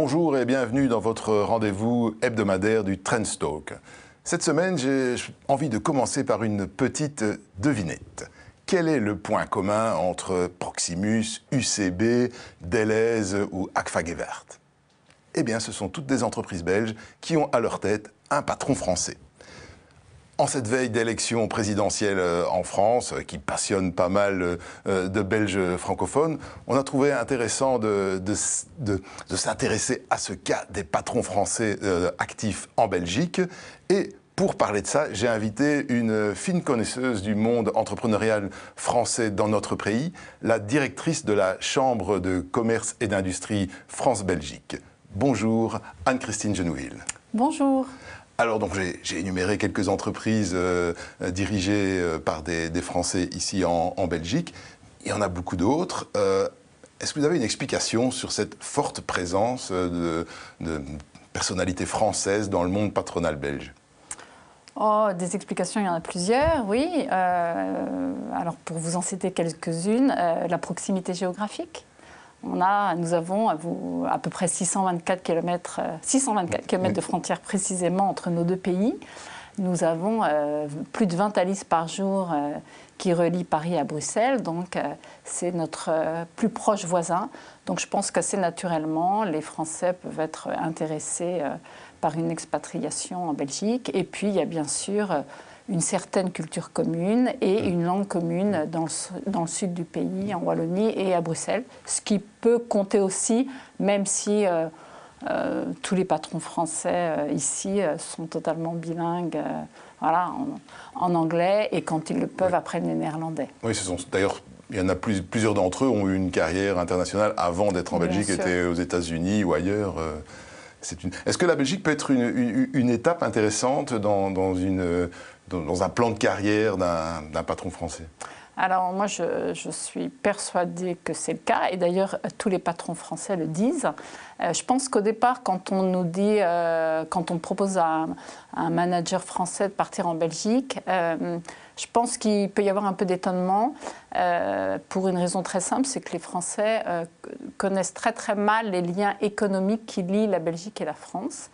Bonjour et bienvenue dans votre rendez-vous hebdomadaire du Trendstalk. Cette semaine, j'ai envie de commencer par une petite devinette. Quel est le point commun entre Proximus, UCB, Deleuze ou Agfa-Gewert Eh bien, ce sont toutes des entreprises belges qui ont à leur tête un patron français. En cette veille d'élection présidentielle euh, en France, euh, qui passionne pas mal euh, de Belges francophones, on a trouvé intéressant de, s'intéresser à ce cas des patrons français actifs en Belgique. Et pour parler de ça, j'ai invité une fine connaisseuse du monde entrepreneurial français dans notre pays, la directrice de la Chambre de commerce et d'industrie France-Belgique. Bonjour, Anne-Christine Genouil. Bonjour. Alors donc j'ai énuméré quelques entreprises euh, euh, dirigées euh, par des, Français ici en, Belgique. Il y en a beaucoup d'autres. Est-ce que vous avez une explication sur cette forte présence de, personnalités françaises dans le monde patronal belge? Oh, des explications, il y en a plusieurs, oui. alors pour vous en citer quelques-unes, la proximité géographique. On a, nous avons à, peu près 624 km, 624 km de frontières précisément entre nos deux pays. Nous avons euh, plus de 20 alices par jour euh, qui relient Paris à Bruxelles, donc euh, c'est notre plus proche voisin. Donc je pense qu'assez naturellement, les Français peuvent être intéressés par une expatriation en Belgique. Et puis il y a bien sûr une certaine culture commune et une langue commune dans le, dans le, sud du pays, en Wallonie et à Bruxelles, ce qui peut compter aussi, même si euh, euh, tous les patrons français euh, ici sont totalement bilingues. voilà, en, anglais et quand ils le peuvent apprennent les néerlandais. Oui, ce sont d'ailleurs il y en a plusieurs d'entre eux ont eu une carrière internationale avant d'être en Belgique, étaient aux États-Unis ou ailleurs. Est-ce que la Belgique peut être une, une, étape intéressante dans, dans une, dans un plan de carrière d'un patron français alors moi, je, suis persuadée que c'est le cas, et d'ailleurs tous les patrons français le disent. Euh, je pense qu'au départ, quand on nous dit, euh, quand on propose à un, manager français de partir en Belgique, euh, je pense qu'il peut y avoir un peu d'étonnement pour une raison très simple, c'est que les Français connaissent très très mal les liens économiques qui lient la Belgique et la France.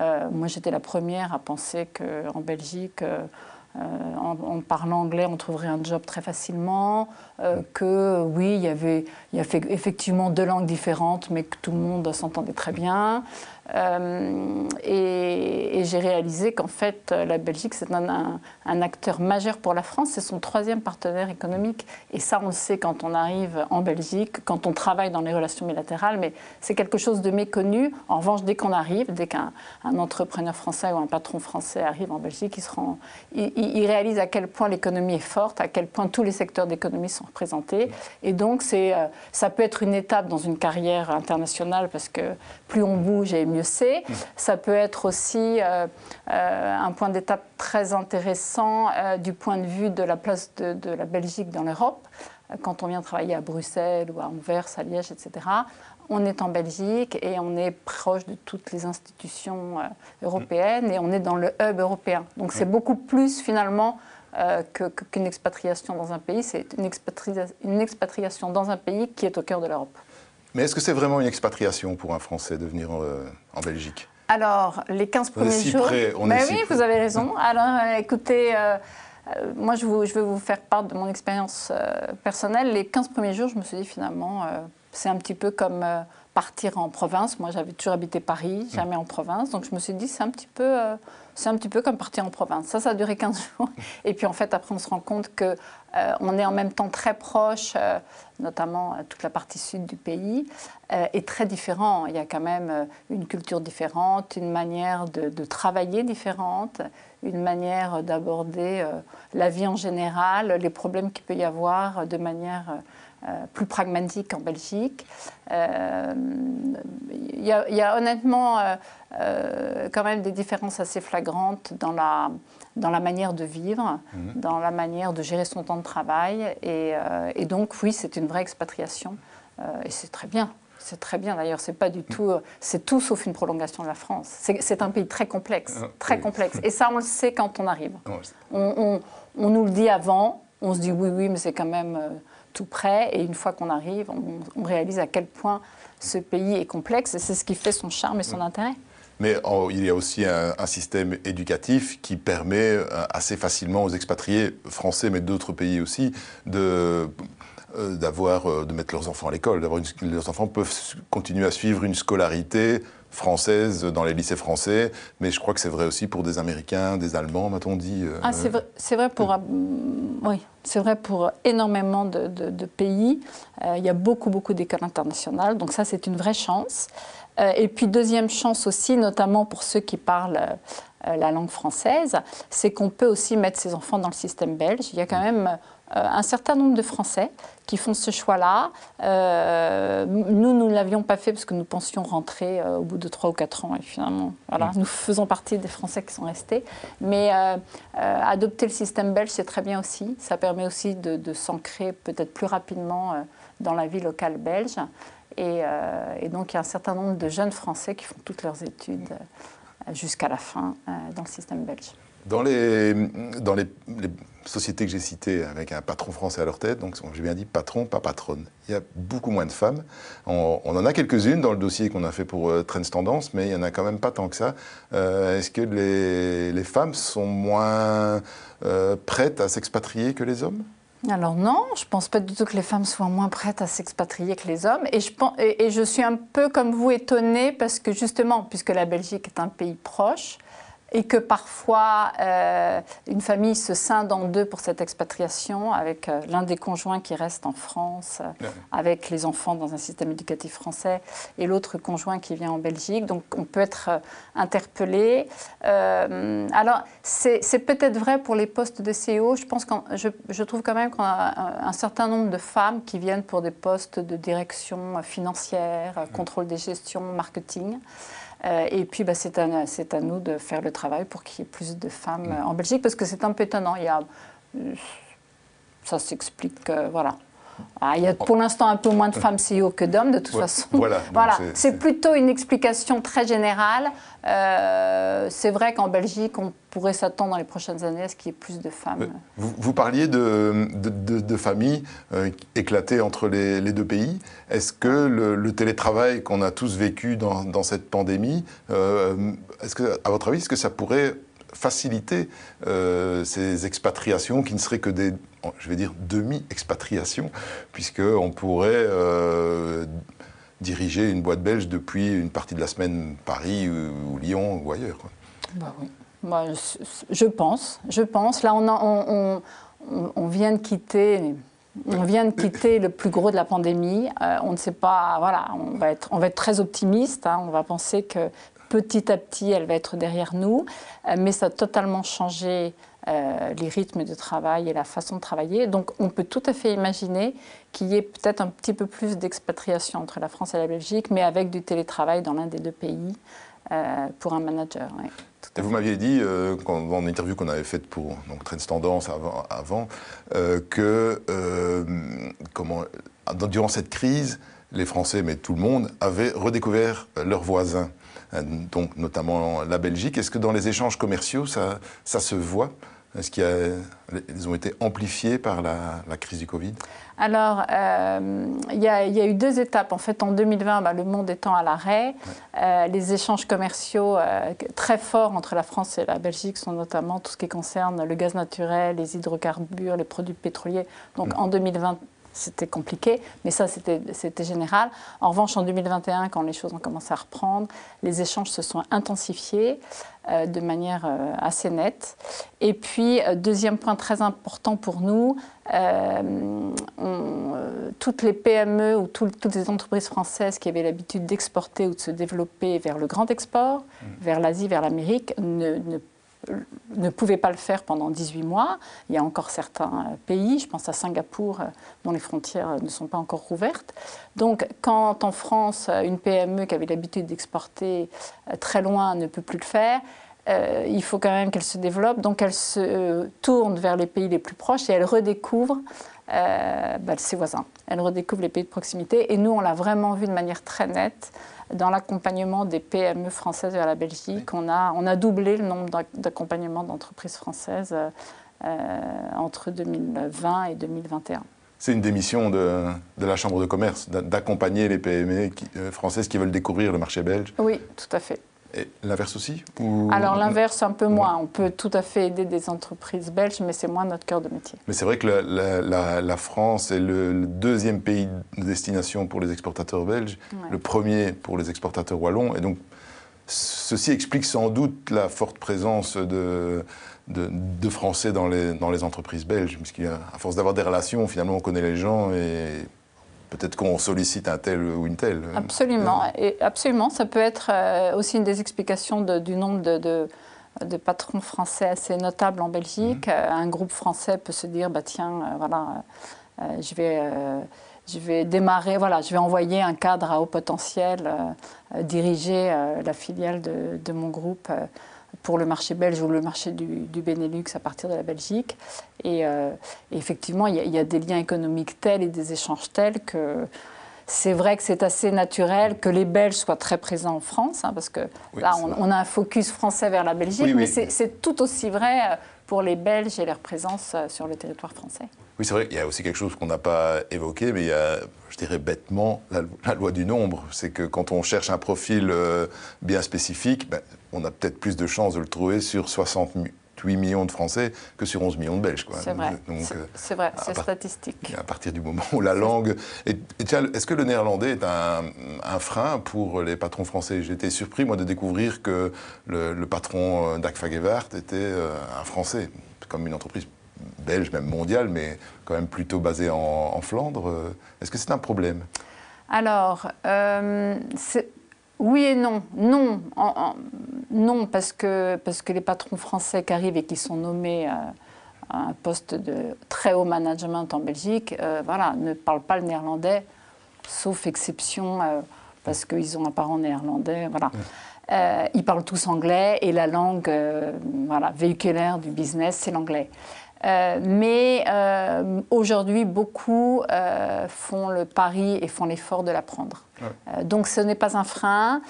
Euh, moi, j'étais la première à penser qu'en Belgique, euh, en, parlant anglais, on trouverait un job très facilement, euh, que oui, il y avait, il y avait effectivement deux langues différentes, mais que tout le monde s'entendait très bien. Euh, et, j'ai réalisé qu'en fait, la Belgique, c'est un, acteur majeur pour la France. C'est son troisième partenaire économique. Et ça, on le sait quand on arrive en Belgique, quand on travaille dans les relations bilatérales. Mais c'est quelque chose de méconnu. En revanche, dès qu'on arrive, dès qu'un entrepreneur français ou un patron français arrive en Belgique, il, se réalise à quel point l'économie est forte, à quel point tous les secteurs d'économie sont représentés. Et donc, euh, ça peut être une étape dans une carrière internationale parce que plus on bouge et mieux c'est. Ça peut être aussi euh, euh, un point d'étape très intéressant euh, du point de vue de la place de, la Belgique dans l'Europe. Quand on vient travailler à Bruxelles ou à Anvers, à Liège, etc., on est en Belgique et on est proche de toutes les institutions européennes et on est dans le hub européen. Donc c'est beaucoup plus finalement qu'une expatriation dans un pays, c'est une, une expatriation dans un pays qui est au cœur de l'Europe. Mais est-ce que c'est vraiment une expatriation pour un Français de venir euh, en Belgique? Alors, les 15 premiers si jours. Près, on Mais est oui, vous avez raison. Alors, euh, écoutez, euh, moi, je, je, vais vous faire part de mon expérience personnelle. Les 15 premiers jours, je me suis dit finalement, c'est un petit peu comme partir en province. Moi, j'avais toujours habité Paris, jamais en province. Donc, je me suis dit, c'est un petit peu c'est un petit peu comme partir en province. Ça, ça a duré 15 jours. Et puis en fait, après, on se rend compte qu'on euh, on est en même temps très proche, euh, notamment euh, toute la partie sud du pays, et très différent. Il y a quand même une culture différente, une manière de, travailler différente, une manière d'aborder la vie en général, les problèmes qu'il peut y avoir de manière plus pragmatique en Belgique. Il y, a honnêtement euh, quand même des différences assez flagrantes dans la, dans la manière de vivre, mhm. dans la manière de gérer son temps de travail. Et, euh, et donc, oui, c'est une vraie expatriation. Euh, et c'est très bien. C'est très bien d'ailleurs, c'est pas du tout, c'est tout sauf une prolongation de la France. C'est un pays très complexe, ah, très complexe. Et ça, on le sait quand on arrive. On, on, on, nous le dit avant, on se dit oui, oui, mais c'est quand même tout près. Et une fois qu'on arrive, on, réalise à quel point ce pays est complexe. Et c'est ce qui fait son charme et son intérêt. Mais il y a aussi un, système éducatif qui permet euh, assez facilement aux expatriés français, mais d'autres pays aussi, de euh, d'avoir euh, de mettre leurs enfants à l'école, d'avoir leurs enfants peuvent continuer à suivre une scolarité française dans les lycées français, mais je crois que c'est vrai aussi pour des Américains, des Allemands, m'a-t-on dit. Ah, c'est vrai, vrai, pour, oui, c'est vrai pour énormément de, de, pays. il y a beaucoup, beaucoup d'écoles internationales, donc ça, c'est une vraie chance. Euh, et puis deuxième chance aussi, notamment pour ceux qui parlent euh, la langue française, c'est qu'on peut aussi mettre ses enfants dans le système belge. Il y a quand même euh, un certain nombre de Français qui font ce choix-là. nous, nous ne l'avions pas fait parce que nous pensions rentrer au bout de 3 ou 4 ans. Et finalement, voilà, nous faisons partie des Français qui sont restés. Mais adopter le système belge, c'est très bien aussi. Ça permet aussi de, de s'ancrer peut-être plus rapidement dans la vie locale belge. Euh, et, donc, il y a un certain nombre de jeunes Français qui font toutes leurs études euh, jusqu'à la fin euh, dans le système belge. Dans les, sociétés que j'ai citées avec un patron français à leur tête, donc j'ai bien dit patron, pas patronne, il y a beaucoup moins de femmes. On, en a quelques-unes dans le dossier qu'on a fait pour Trends Tendance, mais il n'y en a quand même pas tant que ça. Est-ce que les, femmes sont moins prêtes à s'expatrier que les hommes? Alors non, je ne pense pas du tout que les femmes soient moins prêtes à s'expatrier que les hommes. Et je, pense, et je suis un peu comme vous étonnée parce que justement, puisque la Belgique est un pays proche, et que parfois euh, une famille se scinde en deux pour cette expatriation, avec euh, l'un des conjoints qui reste en France, euh, avec les enfants dans un système éducatif français, et l'autre conjoint qui vient en Belgique. Donc on peut être interpellé. alors c'est peut-être vrai pour les postes de CEO. Je pense je, je, trouve quand même qu'on a un, certain nombre de femmes qui viennent pour des postes de direction financière, contrôle des gestions, marketing. Euh, et puis, bah, c'est à, nous de faire le travail pour qu'il y ait plus de femmes mm. en Belgique, parce que c'est un peu étonnant. Il y a, ça s'explique, euh, voilà. Ah, il y a pour l'instant un peu moins de femmes CEO que d'hommes, de toute façon. Voilà, voilà. c'est plutôt une explication très générale. Euh, c'est vrai qu'en Belgique, on pourrait s'attendre dans les prochaines années à ce qu'il y ait plus de femmes. Vous, parliez de, de, familles euh, éclatées entre les, deux pays. Est-ce que le, télétravail qu'on a tous vécu dans, cette pandémie, euh, est-ce que, à votre avis, est-ce que ça pourrait faciliter ces expatriations qui ne seraient que des je vais dire, demi-expatriation, puisqu'on pourrait euh, diriger une boîte belge depuis une partie de la semaine Paris ou, Lyon ou ailleurs. Bah oui. Bah, je pense, je pense. Là, on, on, vient de quitter... On vient de quitter le plus gros de la pandémie. Euh, on ne sait pas, voilà, on va être, on va être très optimiste. Hein. on va penser que petit à petit, elle va être derrière nous. Euh, mais ça a totalement changé euh, les rythmes de travail et la façon de travailler. Donc on peut tout à fait imaginer qu'il y ait peut-être un petit peu plus d'expatriation entre la France et la Belgique, mais avec du télétravail dans l'un des deux pays euh, pour un manager. vous m'aviez dit, euh, dans l'interview qu'on avait faite pour donc, Trends Tendance avant, que comment, durant cette crise, les Français, mais tout le monde, avaient redécouvert leurs voisins, donc notamment la Belgique. Est-ce que dans les échanges commerciaux, ça, ça se voit? Est-ce qu'ils ont été amplifiés par la, crise du Covid? Alors, euh, il y, a eu deux étapes. En fait, en 2020, bah, le monde étant à l'arrêt, euh, les échanges commerciaux euh, très forts entre la France et la Belgique sont notamment tout ce qui concerne le gaz naturel, les hydrocarbures, les produits pétroliers. Donc, mm. en 2020, c'était compliqué, mais ça, c'était général. En revanche, en 2021, quand les choses ont commencé à reprendre, les échanges se sont intensifiés euh, de manière euh, assez nette. Et puis, euh, deuxième point très important pour nous, toutes les PME ou toutes les entreprises françaises qui avaient l'habitude d'exporter ou de se développer vers le grand export, mmh. vers l'Asie, vers l'Amérique, ne, ne ne pouvaient pas le faire pendant 18 mois. Il y a encore certains pays, je pense à Singapour, euh, dont les frontières ne sont pas encore rouvertes. Donc quand en France, une PME qui avait l'habitude d'exporter euh, très loin ne peut plus le faire, euh, il faut quand même qu'elle se développe. Donc elle se tourne vers les pays les plus proches et elle redécouvre bah, ses voisins. Elle redécouvre les pays de proximité. Et nous, on l'a vraiment vu de manière très nette dans l'accompagnement des PME françaises vers la Belgique. On, a, on a doublé le nombre d'accompagnements d'entreprises françaises euh, entre 2020 et 2021. C'est une démission de, de, la Chambre de commerce, d'accompagner les PME euh, françaises qui veulent découvrir le marché belge Oui, tout à fait. Et l'inverse aussi Alors l'inverse un peu moins. On peut tout à fait aider des entreprises belges, mais c'est moins notre cœur de métier. Mais c'est vrai que la, la, France est le, deuxième pays de destination pour les exportateurs belges, le premier pour les exportateurs wallons. Et donc ceci explique sans doute la forte présence de, de, de Français dans les, dans les entreprises belges, puisqu'à force d'avoir des relations, finalement on connaît les gens et peut-être qu'on sollicite un tel ou une telle. Absolument, et absolument. Ça peut être euh, aussi une des explications du nombre de, de, patrons français assez notables en Belgique. Mhm. Euh, un groupe français peut se dire, bah tiens, euh, voilà, je vais je vais démarrer, voilà, je vais envoyer un cadre à haut potentiel, diriger la filiale de, de mon groupe pour le marché belge ou le marché du, Benelux à partir de la Belgique. Et, euh, effectivement, il y, a des liens économiques tels et des échanges tels que c'est vrai que c'est assez naturel que les Belges soient très présents en France, hein, parce que là, on, a un focus français vers la Belgique, mais c'est tout aussi vrai euh, pour les Belges et leur présence euh, sur le territoire français. Oui, c'est vrai, il y a aussi quelque chose qu'on n'a pas évoqué, mais il y a, je dirais bêtement, la, loi du nombre. C'est que quand on cherche un profil bien spécifique, ben, on a peut-être plus de chances de le trouver sur 68 millions de Français que sur 11 millions de Belges. C'est vrai, c'est vrai, c'est statistique. À partir du moment où la langue... Est-ce que le néerlandais est un, frein pour les patrons français? J'ai été surpris, moi, de découvrir que le, patron euh, d'Agfagevart était euh, un Français, comme une entreprise belge, même mondiale, mais quand même plutôt basée en, Flandre. Est-ce que c'est un problème? Alors, euh, oui et non. Non, non parce, que, parce que les patrons français qui arrivent et qui sont nommés euh, à un poste de très haut management en Belgique, euh, voilà, ne parlent pas le néerlandais, sauf exception euh, parce qu'ils ont un parent néerlandais. Voilà. ils parlent tous anglais et la langue voilà, véhiculaire du business, c'est l'anglais. Euh, mais euh, aujourd'hui, beaucoup euh, font le pari et font l'effort de l'apprendre. donc ce n'est pas un frein,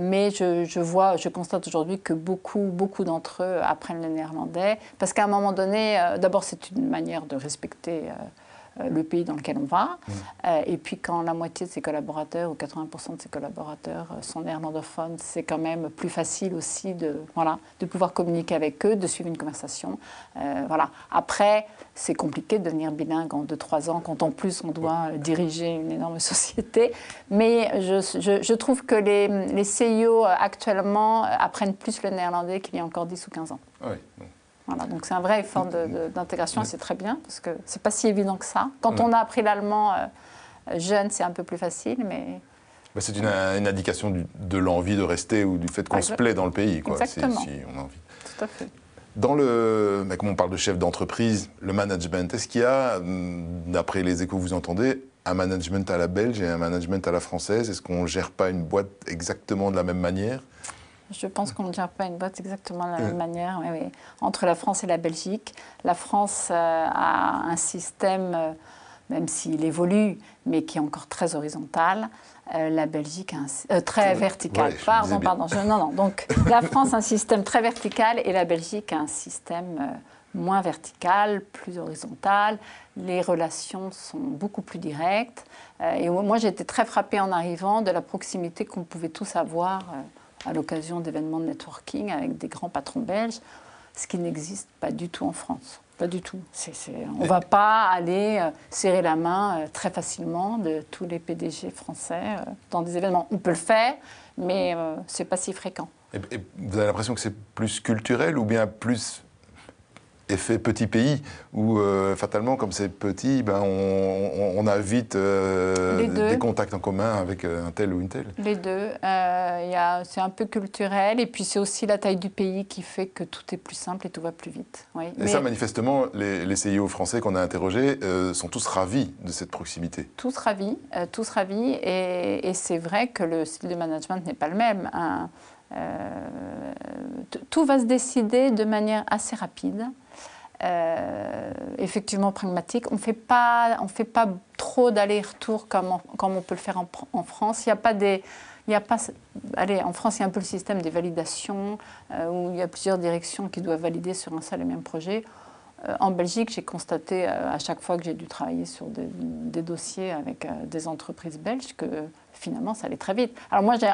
mais je, je, vois, je constate aujourd'hui que beaucoup, beaucoup d'entre eux apprennent le néerlandais, parce qu'à un moment donné, d'abord c'est une manière de respecter le pays dans lequel on va. Mm. Euh, et puis quand la moitié de ses collaborateurs ou 80% de ses collaborateurs euh, sont néerlandophones, c'est quand même plus facile aussi de, voilà, de pouvoir communiquer avec eux, de suivre une conversation. voilà. Après, c'est compliqué de devenir bilingue en 2-3 ans quand en plus on doit diriger une énorme société. Mais je, je, trouve que les, les CIO actuellement apprennent plus le néerlandais qu'il y a encore 10 ou 15 ans. Oui. Voilà, donc c'est un vrai effort d'intégration, c'est très bien, parce que c'est pas si évident que ça. Quand on a appris l'allemand euh, jeune, c'est un peu plus facile, mais... Bah, c'est une, indication de l'envie de rester ou du fait qu'on se plaît dans le pays, quoi, Exactement. Si, on a envie. Tout à fait. Dans le, comme on parle de chef d'entreprise, le management, est-ce qu'il y a, hum, d'après les échos que vous entendez, un management à la belge et un management à la française? Est-ce qu'on ne gère pas une boîte exactement de la même manière? Je pense qu'on ne gère pas une boîte exactement de la même manière. Entre la France et la Belgique, la France euh, a un système, euh, même s'il évolue, mais qui est encore très horizontal. Euh, la Belgique a un, très vertical. pardon, pardon. non, non. Donc la France a un système très vertical et la Belgique a un système moins vertical, plus horizontal. Les relations sont beaucoup plus directes. et moi, j'ai été très frappée en arrivant de la proximité qu'on pouvait tous avoir à l'occasion d'événements de networking avec des grands patrons belges, ce qui n'existe pas du tout en France. Pas du tout. on ne va pas aller euh, serrer la main euh, très facilement de tous les PDG français euh, dans des événements. On peut le faire, mais ce n'est pas si fréquent. et vous avez l'impression que c'est plus culturel ou bien plus effet petit pays, où euh, fatalement, comme c'est petit, ben, on, a vite euh, des contacts en commun avec euh, un tel ou une telle Les deux. c'est un peu culturel, et puis c'est aussi la taille du pays qui fait que tout est plus simple et tout va plus vite. Oui. Et ça, manifestement, les, les CIO français qu'on a interrogés sont tous ravis de cette proximité. Tous ravis, tous ravis, et, et c'est vrai que le style de management n'est pas le même. tout va se décider de manière assez rapide. Euh, effectivement pragmatique. On ne fait pas trop d'aller-retour comme, comme, on peut le faire en, France. Il a pas y a pas, allez, en France, il y a un peu le système des validations, euh, où il y a plusieurs directions qui doivent valider sur un seul et même projet. En Belgique, j'ai constaté à chaque fois que j'ai dû travailler sur des, dossiers avec des entreprises belges que finalement, ça allait très vite. Alors moi, j'ai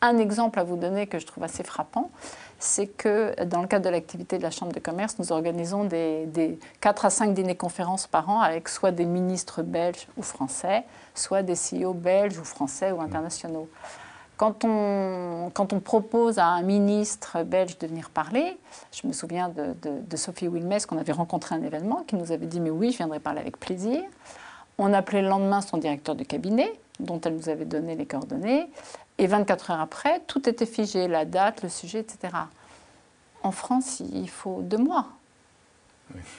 un, exemple à vous donner que je trouve assez frappant. C'est que dans le cadre de l'activité de la Chambre de commerce, nous organisons des, des 4 à 5 dîners-conférences par an avec soit des ministres belges ou français, soit des CEO belges ou français ou internationaux. Quand on, quand on, propose à un ministre belge de venir parler, je me souviens de, Sophie Wilmès qu'on avait rencontré à un événement, qui nous avait dit Mais oui, je viendrai parler avec plaisir. On appelait le lendemain son directeur de cabinet, dont elle nous avait donné les coordonnées. Et 24 heures après, tout était figé, la date, le sujet, etc. En France, il faut deux mois.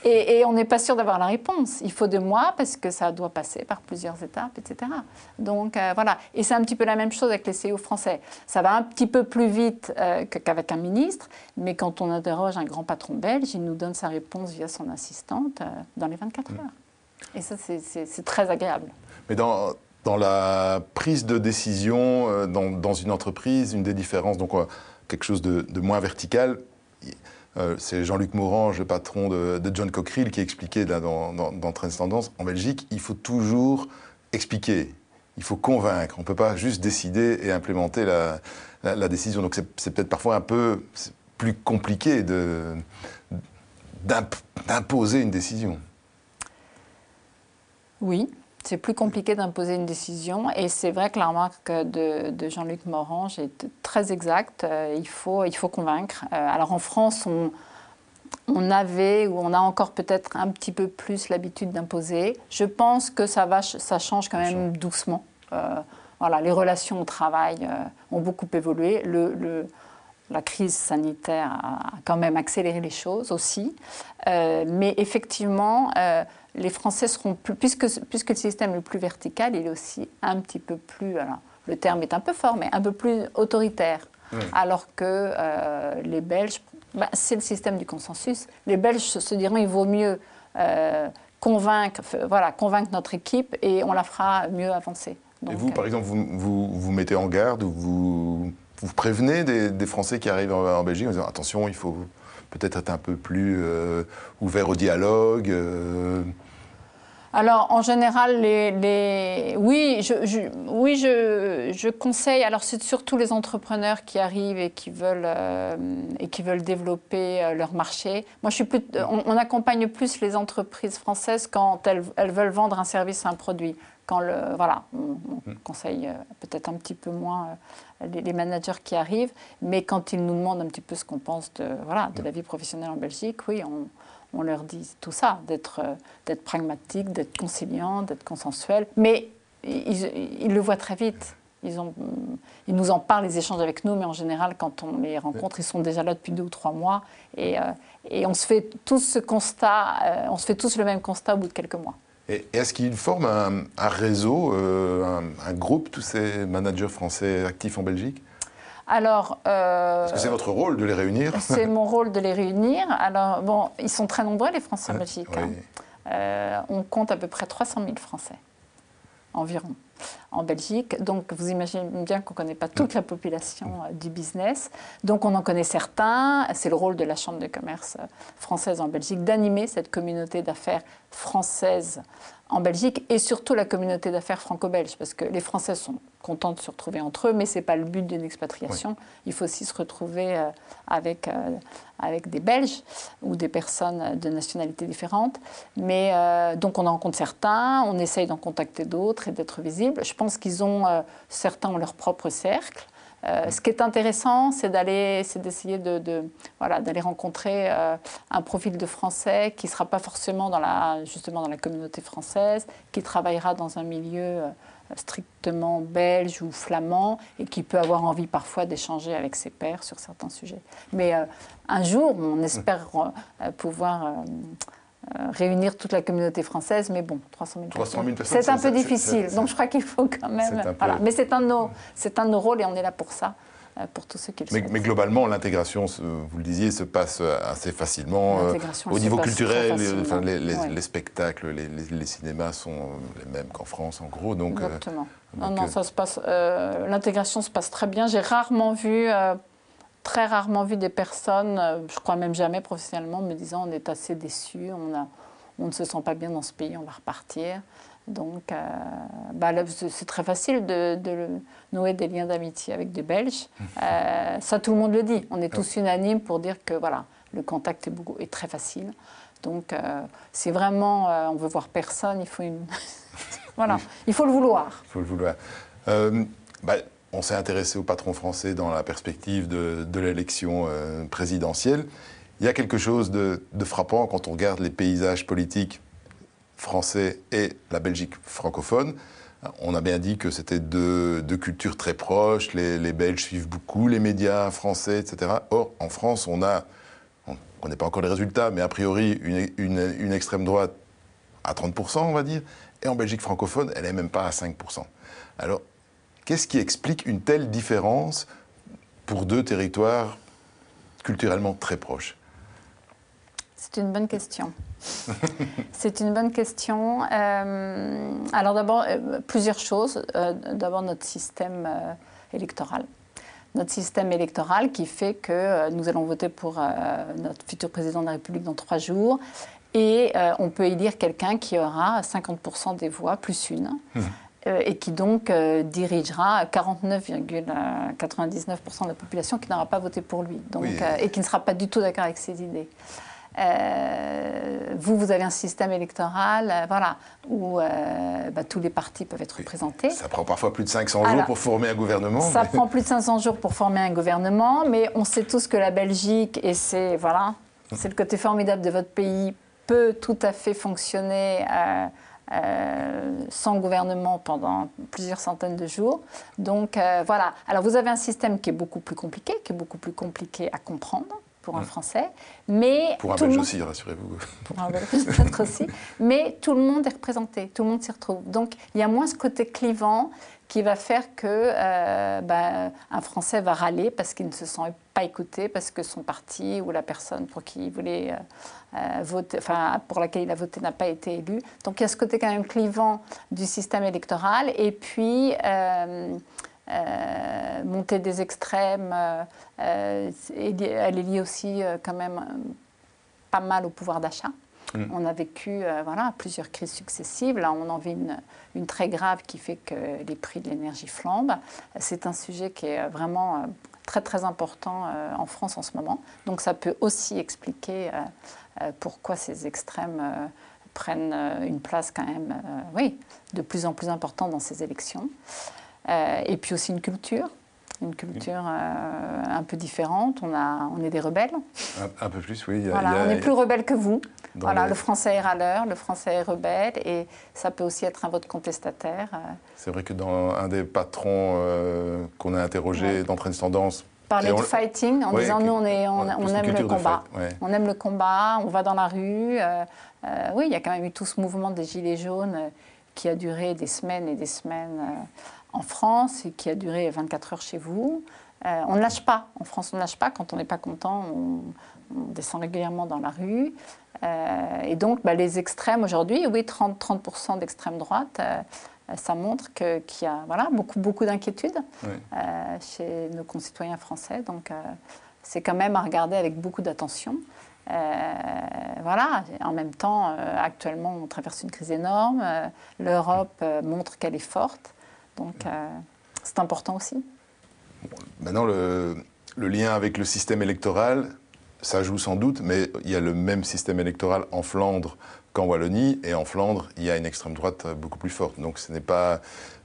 Et, on n'est pas sûr d'avoir la réponse. Il faut deux mois parce que ça doit passer par plusieurs étapes, etc. Donc euh, voilà. Et c'est un petit peu la même chose avec les CEO français. Ça va un petit peu plus vite euh, qu'avec un ministre, mais quand on interroge un grand patron belge, il nous donne sa réponse via son assistante euh, dans les 24 heures. Et ça, c'est très agréable. Mais dans, dans la prise de décision dans, une entreprise, une des différences, donc quelque chose de, moins vertical. Euh, c'est Jean-Luc Morange, le patron de, John Cockerill, qui expliquait dans, dans, dans Tendance, en Belgique, il faut toujours expliquer, il faut convaincre. On ne peut pas juste décider et implémenter la, décision. Donc c'est peut-être parfois un peu plus compliqué d'imposer une décision. Oui, c'est plus compliqué d'imposer une décision. Et c'est vrai que la remarque de, Jean-Luc Morange est très exacte. Euh, il, faut, il faut convaincre. Euh, alors en France, on, on avait ou on a encore peut-être un petit peu plus l'habitude d'imposer. Je pense que ça, va, ça change quand même doucement. Euh, voilà, les relations au travail ont beaucoup évolué. Le, la crise sanitaire a quand même accéléré les choses aussi. mais effectivement, les Français seront plus, puisque, puisque le système est le plus vertical, il est aussi un petit peu plus, alors le terme est un peu fort, mais un peu plus autoritaire. Alors que euh, les Belges, bah, c'est le système du consensus. Les Belges se diront il vaut mieux euh, convaincre, voilà, convaincre notre équipe et on la fera mieux avancer. et vous, par euh, exemple, vous, vous, mettez en garde ou vous, vous prévenez des, Français qui arrivent en, Belgique en disant attention, il faut peut-être être un peu plus ouvert au dialogue alors, en général, les, oui, je, oui je, conseille. Alors, c'est surtout les entrepreneurs qui arrivent et qui veulent, euh, et qui veulent développer euh, leur marché. Moi, je suis plus, on, accompagne plus les entreprises françaises quand elles, elles veulent vendre un service, un produit. Quand le, voilà, on, mm. conseille euh, peut-être un petit peu moins les, les, managers qui arrivent, mais quand ils nous demandent un petit peu ce qu'on pense de, voilà, de mm. la vie professionnelle en Belgique, oui, on, on leur dit tout ça, d'être euh, pragmatique, d'être conciliant, d'être consensuel. Mais ils, le voient très vite. Ils, nous en parlent, ils échangent avec nous, mais en général, quand on les rencontre, ils sont déjà là depuis deux ou trois mois. Et, euh, on se fait tous ce constat, euh, on se fait tous le même constat au bout de quelques mois. Et est-ce qu'ils forment un, réseau, un, groupe, tous ces managers français actifs en Belgique? Alors, euh, Est-ce que c'est votre rôle de les réunir C'est mon rôle de les réunir. Alors, bon, ils sont très nombreux, les Français en Belgique. Hein. Euh, on compte à peu près 300 000 Français, environ, en Belgique. Donc, vous imaginez bien qu'on ne connaît pas toute la population euh, du business. Donc, on en connaît certains. C'est le rôle de la Chambre de commerce française en Belgique d'animer cette communauté d'affaires française en Belgique et surtout la communauté d'affaires franco-belge, parce que les Français sont contents de se retrouver entre eux, mais ce n'est pas le but d'une expatriation. Il faut aussi se retrouver euh, avec, euh, avec des Belges ou des personnes de nationalités différentes. Mais euh, donc on en rencontre certains, on essaye d'en contacter d'autres et d'être visible. Je pense qu'ils ont, certains ont leur propre cercle. Euh, ce qui est intéressant, c'est d'aller, c'est d'essayer de, voilà, d'aller rencontrer euh, un profil de Français qui ne sera pas forcément dans la, justement dans la communauté française, qui travaillera dans un milieu euh, strictement belge ou flamand et qui peut avoir envie parfois d'échanger avec ses pairs sur certains sujets. Mais un jour, on espère pouvoir réunir toute la communauté française, mais bon, 300 000 personnes. c'est un peu difficile, donc je crois qu'il faut quand même. Mais c'est un, de nos, un de nos rôles et on est là pour ça euh, pour tous ceux qui le mais, mais globalement, l'intégration, vous le disiez, se passe euh, assez facilement. au niveau culturel, les, les, spectacles, les, cinémas sont les mêmes qu'en France, en gros. Donc, Exactement. non, non, ça se passe. l'intégration se passe très bien. J'ai rarement vu très rarement vu des personnes, euh, je crois même jamais professionnellement, me disant on est assez déçus, on, a, on ne se sent pas bien dans ce pays, on va repartir. Donc, euh, bah, c'est très facile de, nouer des liens d'amitié avec des Belges. Euh, ça, tout le monde le dit. On est tous unanimes pour dire que voilà, le contact est, beaucoup, est très facile. Donc, c'est vraiment, on veut voir personne, il faut une... voilà, il faut le vouloir. Il faut le vouloir. Bah, on s'est intéressé au patron français dans la perspective de, l'élection euh, présidentielle. Il y a quelque chose de, frappant quand on regarde les paysages politiques français et la Belgique francophone. On a bien dit que c'était deux, cultures très proches, les, Belges suivent beaucoup les médias français, etc. Or, en France, on a, on connaît pas encore les résultats, mais a priori une, une extrême droite à 30%, on va dire, et en Belgique francophone, elle n'est même pas à 5%. Alors, Qu'est-ce qui explique une telle différence pour deux territoires culturellement très proches? C'est une bonne question. C'est une bonne question. Euh, alors d'abord, euh, plusieurs choses. Euh, d'abord, notre système électoral. Notre système électoral qui fait que nous allons voter pour notre futur président de la République dans trois jours. Et on peut élire quelqu'un qui aura 50% des voix, plus une. Mmh. Euh, et qui donc euh, dirigera 49,99% de la population qui n'aura pas voté pour lui donc, euh, et qui ne sera pas du tout d'accord avec ses idées. vous, vous avez un système électoral voilà, où bah, tous les partis peuvent être représentés. Ça prend parfois plus de 500 jours pour former un gouvernement. Ça prend plus de 500 jours pour former un gouvernement, mais on sait tous que la Belgique, et c'est voilà, c'est le côté formidable de votre pays, peut tout à fait fonctionner euh, sans gouvernement pendant plusieurs centaines de jours. Donc euh, voilà. Alors vous avez un système qui est beaucoup plus compliqué, qui est beaucoup plus compliqué à comprendre pour un Français, mais pour un Belge aussi, rassurez-vous. Pour un Belge peut-être aussi, mais tout le monde est représenté, tout le monde s'y retrouve. Donc il y a moins ce côté clivant qui va faire que euh, ben, un Français va râler parce qu'il ne se sent pas écouté, parce que son parti ou la personne pour qui il voulait euh, euh, voter, enfin pour laquelle il a voté n'a pas été élu. Donc il y a ce côté quand même clivant du système électoral. Et puis montée des extrêmes, elle est liée aussi quand même pas mal au pouvoir d'achat. Mm. On a vécu euh, voilà, plusieurs crises successives. Là, on en vit une, très grave qui fait que les prix de l'énergie flambent. C'est un sujet qui est vraiment euh, très très important euh, en France en ce moment. Donc ça peut aussi expliquer pourquoi ces extrêmes prennent une place quand même oui, de plus en plus importante dans ces élections. et puis aussi une culture une culture euh, un peu différente. On, a, on est des rebelles. Un, peu plus, oui. on est plus rebelles que vous. Voilà, le français est râleur, le français est rebelle, et ça peut aussi être un vote contestataire. Euh. C'est vrai que dans un des patrons euh, qu'on a interrogé d'entraîne tendance, Parler de fighting en disant nous on, est, on, aime le combat, on aime le combat, on va dans la rue. oui, il y a quand même eu tout ce mouvement des gilets jaunes qui a duré des semaines et des semaines en France et qui a duré 24 heures chez vous. Euh, on ne lâche pas. En France, on ne lâche pas. Quand on n'est pas content, on, descend régulièrement dans la rue. Euh, et donc, bah, les extrêmes aujourd'hui, oui, 30%, 30 d'extrême droite, euh, ça montre qu'il y a voilà, beaucoup, beaucoup d'inquiétudes chez nos concitoyens français. Donc, c'est quand même à regarder avec beaucoup d'attention. voilà, en même temps, actuellement, on traverse une crise énorme. L'Europe montre qu'elle est forte. Donc euh, c'est important aussi. Maintenant, le, lien avec le système électoral, ça joue sans doute, mais il y a le même système électoral en Flandre qu'en Wallonie, et en Flandre, il y a une extrême droite beaucoup plus forte. Donc ce n'est pas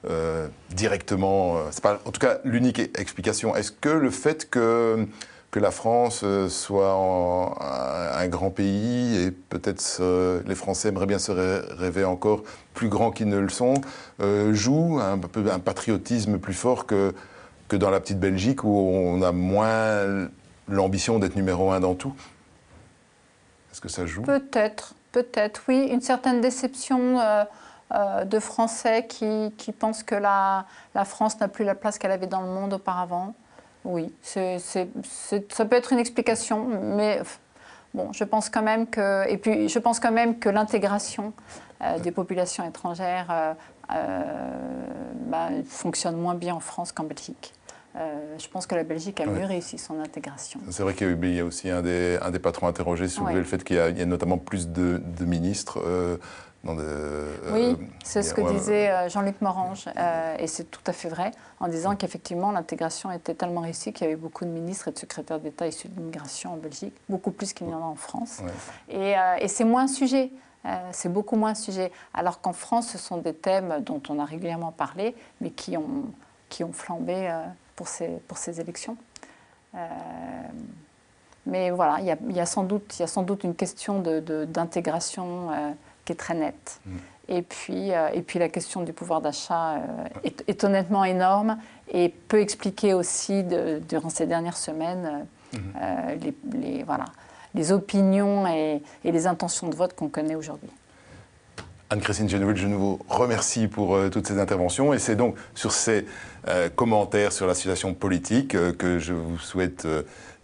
euh, directement, euh, c'est pas en tout cas l'unique explication. Est-ce que le fait que que la France euh, soit un, grand pays et peut-être les Français aimeraient bien se rêver encore plus grands qu'ils ne le sont, euh, joue un un patriotisme plus fort que, que dans la petite Belgique où on a moins l'ambition d'être numéro un dans tout. Est-ce que ça joue? Peut-être, peut-être, oui. Une certaine déception. Euh, de Français qui, qui pensent que la, la France n'a plus la place qu'elle avait dans le monde auparavant. Oui, c'est, ça peut être une explication, mais bon, je pense quand même que, et puis je pense quand même que l'intégration euh, des populations étrangères euh, euh, bah, fonctionne moins bien en France qu'en Belgique. Je pense que la Belgique a mieux réussi son intégration. C'est vrai qu'il y a aussi un des, un des patrons interrogés sur le fait qu'il y, a notamment plus de, ministres. Euh, oui, c'est ce que disait euh, Jean-Luc Morange, euh, et c'est tout à fait vrai, en disant qu'effectivement l'intégration était tellement réussie qu'il y avait beaucoup de ministres et de secrétaires d'État issus de l'immigration en Belgique, beaucoup plus qu'il n'y en a en France. Et, c'est moins un sujet, c'est beaucoup moins un sujet. Alors qu'en France, ce sont des thèmes dont on a régulièrement parlé, mais qui ont, qui ont flambé pour, ces, pour ces élections. mais voilà, il y, a, sans doute, y a sans doute une question d'intégration. De, qui est très nette. Mm. Et, puis, euh, et puis la question du pouvoir d'achat euh, est, honnêtement énorme et peut expliquer aussi, durant ces dernières semaines, euh, mm-hmm. les, voilà, les opinions et, les intentions de vote qu'on connaît aujourd'hui. Anne-Christine Genouil, je vous remercie pour toutes ces interventions. Et c'est donc sur ces commentaires sur la situation politique que je vous souhaite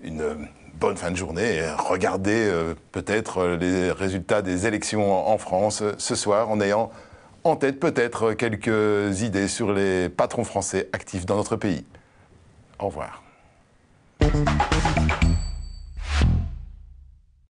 une bonne fin de journée regardez euh, peut-être euh, les résultats des élections en France euh, ce soir en ayant en tête peut-être quelques idées sur les patrons français actifs dans notre pays. Au revoir.